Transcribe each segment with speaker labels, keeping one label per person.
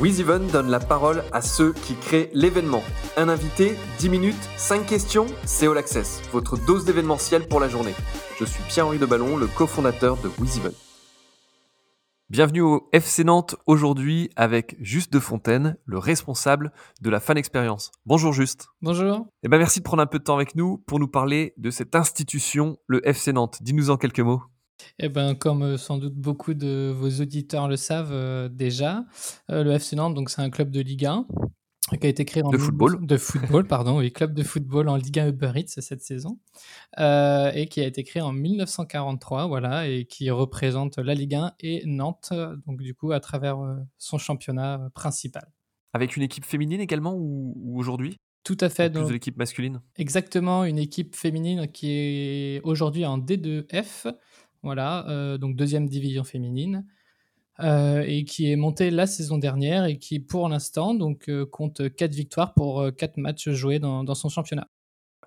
Speaker 1: WizEven donne la parole à ceux qui créent l'événement. Un invité, 10 minutes, 5 questions, c'est All Access, votre dose d'événementiel pour la journée. Je suis Pierre-Henri Deballon, le cofondateur de WizEven. Bienvenue au FC Nantes aujourd'hui avec Juste de Fontaine, le responsable de la fan expérience. Bonjour Juste.
Speaker 2: Bonjour.
Speaker 1: Eh ben merci de prendre un peu de temps avec nous pour nous parler de cette institution, le FC Nantes. Dis-nous en quelques mots.
Speaker 2: Eh ben, comme euh, sans doute beaucoup de vos auditeurs le savent euh, déjà, euh, le FC Nantes, donc c'est un club de Ligue 1 qui a été créé en
Speaker 1: de football,
Speaker 2: de football, pardon, oui, club de football en Ligue 1 Uber Eats cette saison, et qui a été créé en 1943, voilà, et qui représente la Ligue 1 et Nantes, donc du coup à travers son championnat principal.
Speaker 1: Avec une équipe féminine également ou, aujourd'hui?
Speaker 2: Tout à fait.
Speaker 1: Plus de l'équipe masculine?
Speaker 2: Exactement, une équipe féminine qui est aujourd'hui en D2F voilà, euh, donc deuxième division féminine, euh, et qui est montée la saison dernière et qui, pour l'instant, donc euh, compte 4 victoires pour 4 matchs joués dans, son championnat.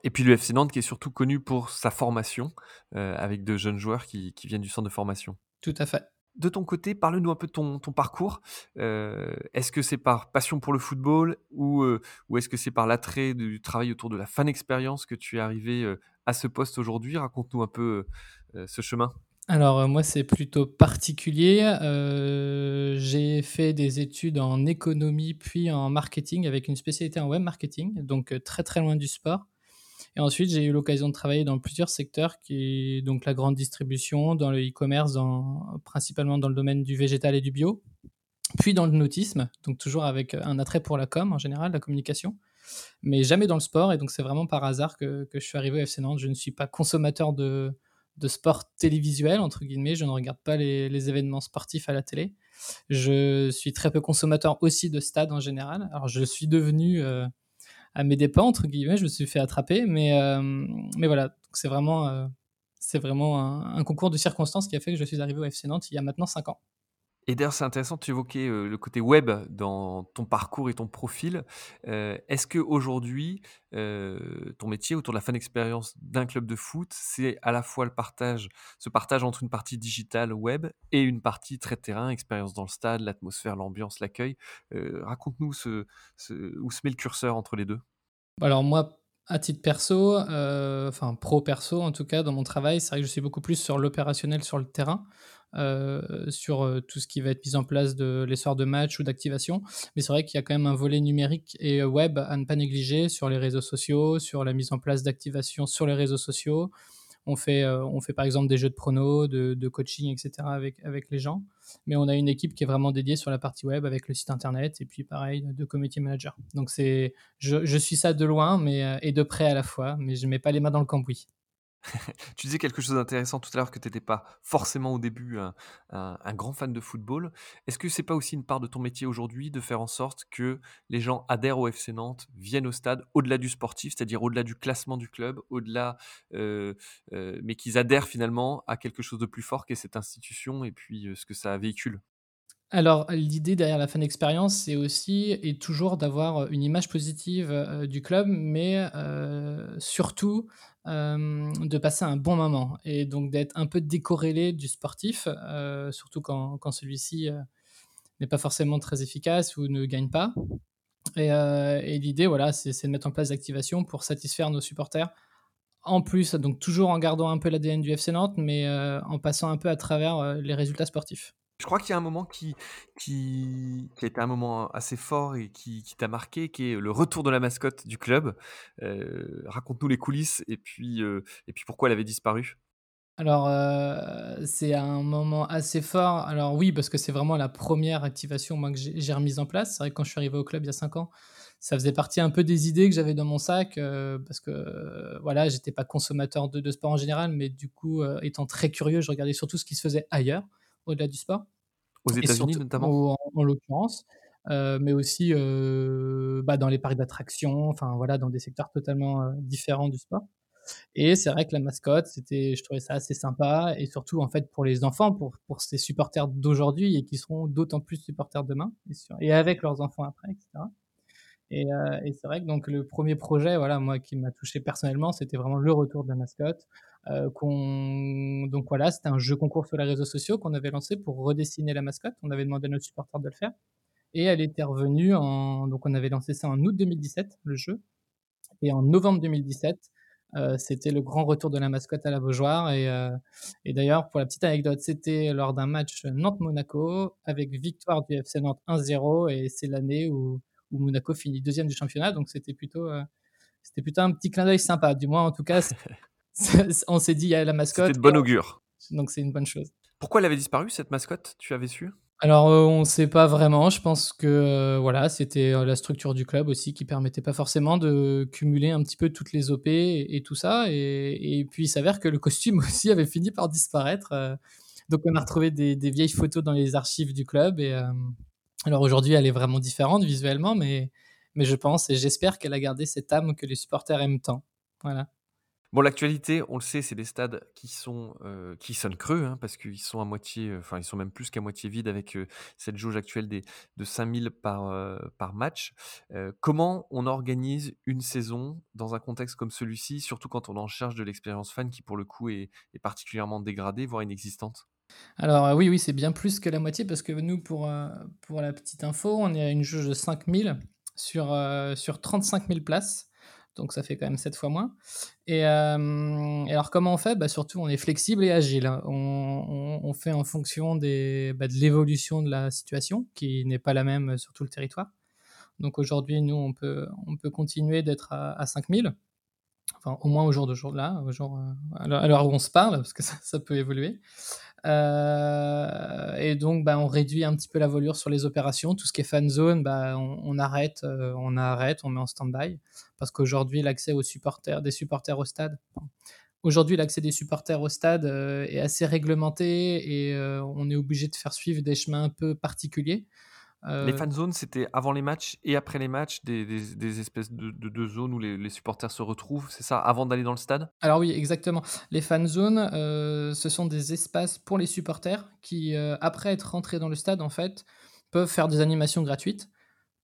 Speaker 1: Et puis le FC Nantes qui est surtout connu pour sa formation, avec de jeunes joueurs qui, viennent du centre de formation.
Speaker 2: Tout à fait.
Speaker 1: De ton côté, parle-nous un peu de ton, parcours. est-ce que c'est par passion pour le football ou, ou est-ce que c'est par l'attrait du travail autour de la fan expérience que tu es arrivé à ce poste aujourd'hui? Raconte-nous un peu euh, ce chemin
Speaker 2: alors euh, moi c'est plutôt particulier. Euh, j'ai fait des études en économie puis en marketing avec une spécialité en web marketing, donc très très loin du sport. Et ensuite j'ai eu l'occasion de travailler dans plusieurs secteurs, qui est donc la grande distribution, dans le e-commerce, principalement dans le domaine du végétal et du bio, puis dans le nautisme, donc toujours avec un attrait pour la com en général, la communication, mais jamais dans le sport. Et donc c'est vraiment par hasard que, je suis arrivé au FC Nantes. Je ne suis pas consommateur de de sport télévisuel, entre guillemets. Je ne regarde pas les, événements sportifs à la télé. Je suis très peu consommateur aussi de stades en général. Alors, je suis devenu euh, à mes dépens, entre guillemets, je me suis fait attraper, mais, euh, mais voilà, c'est vraiment, euh, c'est vraiment un, un, concours de circonstances qui a fait que je suis arrivé au FC Nantes il y a maintenant 5 ans.
Speaker 1: Et d'ailleurs, c'est intéressant, tu évoquais le côté web dans ton parcours et ton profil. Est-ce qu'aujourd'hui, euh, ton métier autour de la fan expérience d'un club de foot, c'est à la fois le partage, ce partage entre une partie digitale web et une partie très terrain, expérience dans le stade, l'atmosphère, l'ambiance, l'accueil? Raconte-nous où se met le curseur entre les deux.
Speaker 2: Alors moi, à titre perso, enfin pro perso en tout cas, dans mon travail, c'est vrai que je suis beaucoup plus sur l'opérationnel sur le terrain. Euh, sur euh, tout ce qui va être mis en place de l'essor de match ou d'activation. Mais c'est vrai qu'il y a quand même un volet numérique et euh, web à ne pas négliger sur les réseaux sociaux, sur la mise en place d'activation sur les réseaux sociaux. On fait, on fait par exemple des jeux de pronos, de, coaching, etc. Avec, avec les gens. Mais on a une équipe qui est vraiment dédiée sur la partie web avec le site internet et puis pareil de community manager. Donc c'est, je, suis ça de loin mais, et de près à la fois, mais je ne mets pas les mains dans le cambouis.
Speaker 1: tu disais quelque chose d'intéressant tout à l'heure que tu n'étais pas forcément au début un, grand fan de football. Est-ce que c'est pas aussi une part de ton métier aujourd'hui de faire en sorte que les gens adhèrent au FC Nantes, viennent au stade au-delà du sportif, c'est-à-dire au-delà du classement du club, au-delà, euh, euh, mais qu'ils adhèrent finalement à quelque chose de plus fort qu'est cette institution et puis euh, ce que ça véhicule?
Speaker 2: Alors, l'idée derrière la fan expérience, c'est aussi et toujours d'avoir une image positive du club, mais surtout de passer un bon moment et donc d'être un peu décorrélé du sportif, surtout quand, celui-ci n'est pas forcément très efficace ou ne gagne pas. Et, l'idée, voilà, c'est de mettre en place des activations pour satisfaire nos supporters. En plus, donc toujours en gardant un peu l'ADN du FC Nantes, mais en passant un peu à travers les résultats sportifs.
Speaker 1: Je crois qu'il y a un moment qui, a été un moment assez fort et qui, t'a marqué, qui est le retour de la mascotte du club. Euh, raconte-nous les coulisses et puis, euh, et puis pourquoi elle avait disparu.
Speaker 2: Alors, euh, c'est un moment assez fort. Alors oui, parce que c'est vraiment la première activation que j'ai remise en place. C'est vrai que quand je suis arrivé au club il y a 5 ans, ça faisait partie un peu des idées que j'avais dans mon sac, parce que voilà, j'étais pas consommateur de, de, sport en général, mais du coup, étant très curieux, je regardais surtout ce qui se faisait ailleurs au-delà du sport.
Speaker 1: Aux États-Unis notamment
Speaker 2: En, l'occurrence, euh, mais aussi euh, bah, dans les parcs d'attractions, enfin voilà, dans des secteurs totalement euh, différents du sport. Et c'est vrai que la mascotte, c'était, je trouvais ça assez sympa, et surtout en fait pour les enfants, pour, pour ces supporters d'aujourd'hui et qui seront d'autant plus supporters demain, et, et avec leurs enfants après, etc. Euh, et, c'est vrai que donc le premier projet, voilà, moi qui m'a touché personnellement, c'était vraiment le retour de la mascotte. Euh, donc voilà, c'était un jeu concours sur les réseaux sociaux qu'on avait lancé pour redessiner la mascotte. On avait demandé à notre supporter de le faire. et elle était revenue en donc on avait lancé ça en août 2017, le jeu et en novembre 2017, heu, c'était le grand retour de la mascotte à la Beaujoire et d'ailleurs pour la petite anecdote, c'était lors d'un match Nantes-Monaco avec victoire du FC Nantes 1-0 et c'est l'année où où Monaco finit 2e du championnat donc c'était plutôt, heu, c'était plutôt un petit clin d'œil sympa. Du moins en tout cas, on s'est dit: «Il y a la
Speaker 1: C'était
Speaker 2: mascotte»
Speaker 1: de
Speaker 2: et
Speaker 1: bon augure.
Speaker 2: donc c'est une bonne chose.
Speaker 1: Pourquoi elle avait disparu cette mascotte? Tu avais su?
Speaker 2: Alors, heu, on sait pas vraiment. Je pense que, heu, voilà, c'était, la structure du club aussi qui permettait pas forcément de cumuler un petit peu toutes les OP et et tout ça et et puis il s'avère que le costume aussi avait fini par disparaître, donc on a retrouvé des des vieilles photos dans les archives du club et alors aujourd'hui elle est vraiment différente visuellement mais mais je pense et j'espère qu'elle a gardé cette âme que les supporters aiment tant. Voilà.
Speaker 1: Bon, l'actualité, on le sait, c'est des stades qui sont, heu, qui sonnent creux, hein, parce qu'ils sont à moitié, heu, enfin, ils sont même plus qu'à moitié vides avec, heu, cette jauge actuelle de 5 000 par, par match. Comment on organise une saison dans un contexte comme celui-ci, surtout quand on en charge de l'expérience fan qui, pour le coup, est particulièrement dégradée, voire inexistante?
Speaker 2: Alors, heu, oui, oui, c'est bien plus que la moitié parce que nous pour, heu, pour la petite info, on est à une jauge de 5 000 sur, heu, sur 35 000 places, donc ça fait quand même 7 fois moins et hem et alors comment on fait? Bah, surtout on est flexible et agile. On on fait en fonction des, bah, de l'évolution de la situation qui n'est pas la même, sur tout le territoire. Donc aujourd'hui, nous, on peut on peut continuer d'être à à 5 000, enfin au moins au jour d'aujourd là, au jour, à l'heure où on se parle parce que ça peut évoluer. Heu et donc, bah, on réduit un petit peu la voilure sur les opérations. Tout ce qui est fan zone, bah, on arrête, heu, on arrête, on met en stand-by parce qu'aujourd'hui l'accès aux supporters des supporters au stade aujourd'hui l'accès des supporters au stade, heu, est assez réglementé et on est obligé de faire suivre des chemins un peu particuliers.
Speaker 1: Les
Speaker 2: Heu
Speaker 1: fan zones, c'était avant les matchs et après les matchs, des des des espèces de de de zones où les les supporters se retrouvent, c'est ça? Avant d'aller dans le stade?
Speaker 2: Alors oui, exactement. Les fan zones, heu, ce sont des espaces pour les supporters qui, heu, après être rentrés dans le stade, en fait, peuvent faire des animations gratuites.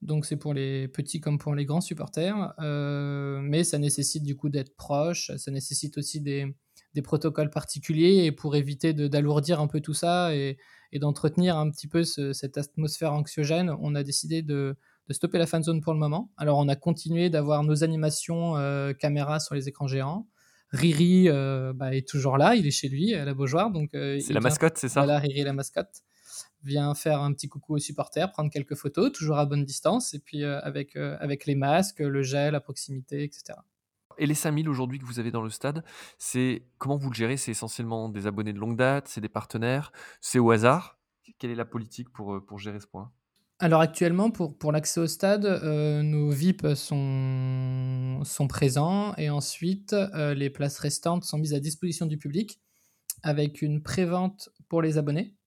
Speaker 2: Donc c'est pour les petits comme pour les grands supporters, mais ça nécessite du coup d'être proche, ça nécessite aussi des des protocoles particuliers et pour éviter d'alourdir un peu tout ça et et d'entretenir un petit peu ce cette atmosphère anxiogène, on a décidé de de stopper la fan zone pour le moment. Alors on a continué d'avoir nos animations, heu, caméras sur les écrans géants. Riri, heu, bah, est toujours là, il est chez lui à la Beaujoire donc heu,
Speaker 1: C'est la mascotte, c'est ça?
Speaker 2: voilà, Riri la mascotte vient faire un petit coucou aux supporters, prendre quelques photos, toujours à bonne distance et puis, heu, avec, avec les masques, le gel à proximité et cetera.
Speaker 1: Et les 5 000 aujourd'hui que vous avez dans le stade, c'est comment vous le gérez? C'est essentiellement des abonnés de longue date? C'est des partenaires? C'est au hasard? Quelle est la politique pour, pour gérer ce point?
Speaker 2: Alors actuellement pour pour l'accès au stade, heu, nos VIP sont sont présents et ensuite, heu, les places restantes sont mises à disposition du public avec une prévente pour les abonnés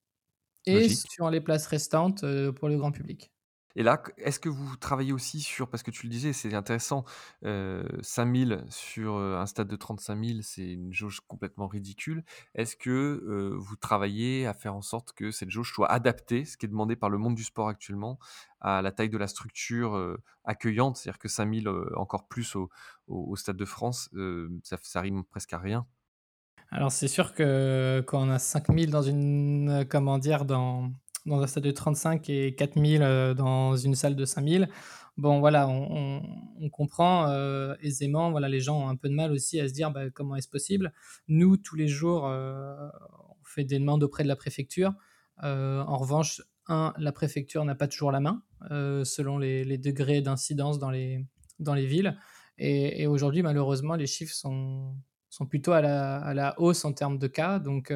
Speaker 2: et
Speaker 1: Logique.
Speaker 2: sur les places restantes, pour le grand public.
Speaker 1: Et là, est-ce que vous travaillez aussi sur parce que tu le disais, c'est intéressant, heu, 5 000 sur, un stade de 35 000, c'est une jauge complètement ridicule. Est-ce que, vous travaillez à faire en sorte que cette jauge soit adaptée, ce qui est demandé par le monde du sport actuellement, à la taille de la structure, accueillante? C'est-à-dire que 5 000, heu, encore plus au Stade de France, ça ça rime presque à rien.
Speaker 2: Alors c'est sûr que quand on a 5 000 dans une, comment dire? Dans dans un stade de 35 et 4 000, heu, dans une salle de 5 000, bon voilà, on comprend, heu, aisément, voilà, les gens ont un peu de mal aussi à se dire: «Bah, comment est-ce possible?» nous, tous les jours, heu, on fait des demandes auprès de la préfecture. En revanche, 1, la préfecture n'a pas toujours la main, selon les degrés d'incidence dans les dans les villes et aujourd'hui, malheureusement, les chiffres sont sont plutôt à la à la hausse en termes de cas, donc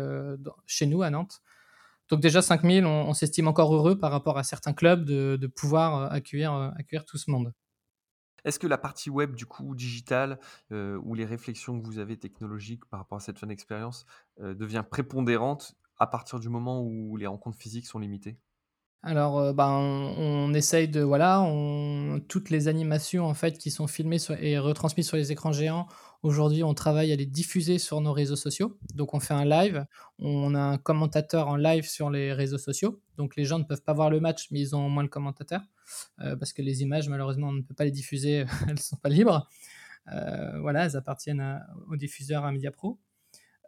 Speaker 2: chez nous à Nantes. Donc déjà 5 000, on on s'estime encore heureux par rapport à certains clubs de de pouvoir, accueillir, heu, accueillir tout ce monde.
Speaker 1: Est-ce que la partie web, du coup, digitale, heu, ou les réflexions que vous avez technologiques par rapport à cette fan expérience, heu, devient prépondérante à partir du moment où les rencontres physiques sont limitées?
Speaker 2: Alors, ben, on on essaye de voilà, on toutes les animations, en fait, qui sont filmées sur et retransmises sur les écrans géants, aujourd'hui, on travaille à les diffuser sur nos réseaux sociaux. Donc on fait un live, on a un commentateur en live sur les réseaux sociaux, donc les gens ne peuvent pas voir le match, mais ils ont au moins le commentateur, heu, parce que les images, malheureusement, on ne peut pas les diffuser, elles sont pas libres. Heu, voilà, elles appartiennent à au diffuseur, à Mediapro.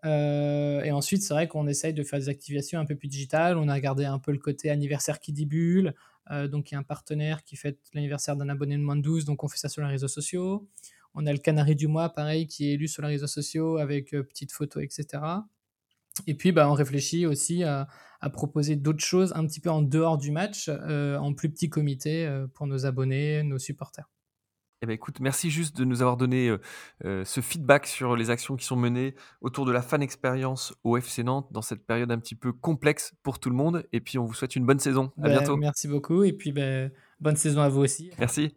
Speaker 2: et ensuite, c'est vrai qu'on essaye de faire des activations un peu plus digitales. On a regardé un peu le côté anniversaire qui dit bulle. donc, il y a un partenaire qui fête l'anniversaire d'un abonné de moins de 12, donc on fait ça sur les réseaux sociaux. On a le canari du mois, pareil, qui est élu sur les réseaux sociaux avec petites photos, etc. Et puis, bah, on réfléchit aussi à, proposer d'autres choses un petit peu en dehors du match, en plus petit comité pour nos abonnés, nos supporters.
Speaker 1: Eh ben, écoute, merci juste de nous avoir donné ce feedback sur les actions qui sont menées autour de la fan expérience au FC Nantes dans cette période un petit peu complexe pour tout le monde. Et puis, on vous souhaite une bonne saison. À bientôt.
Speaker 2: Merci beaucoup. Et puis, ben, bonne saison à vous aussi.
Speaker 1: Merci.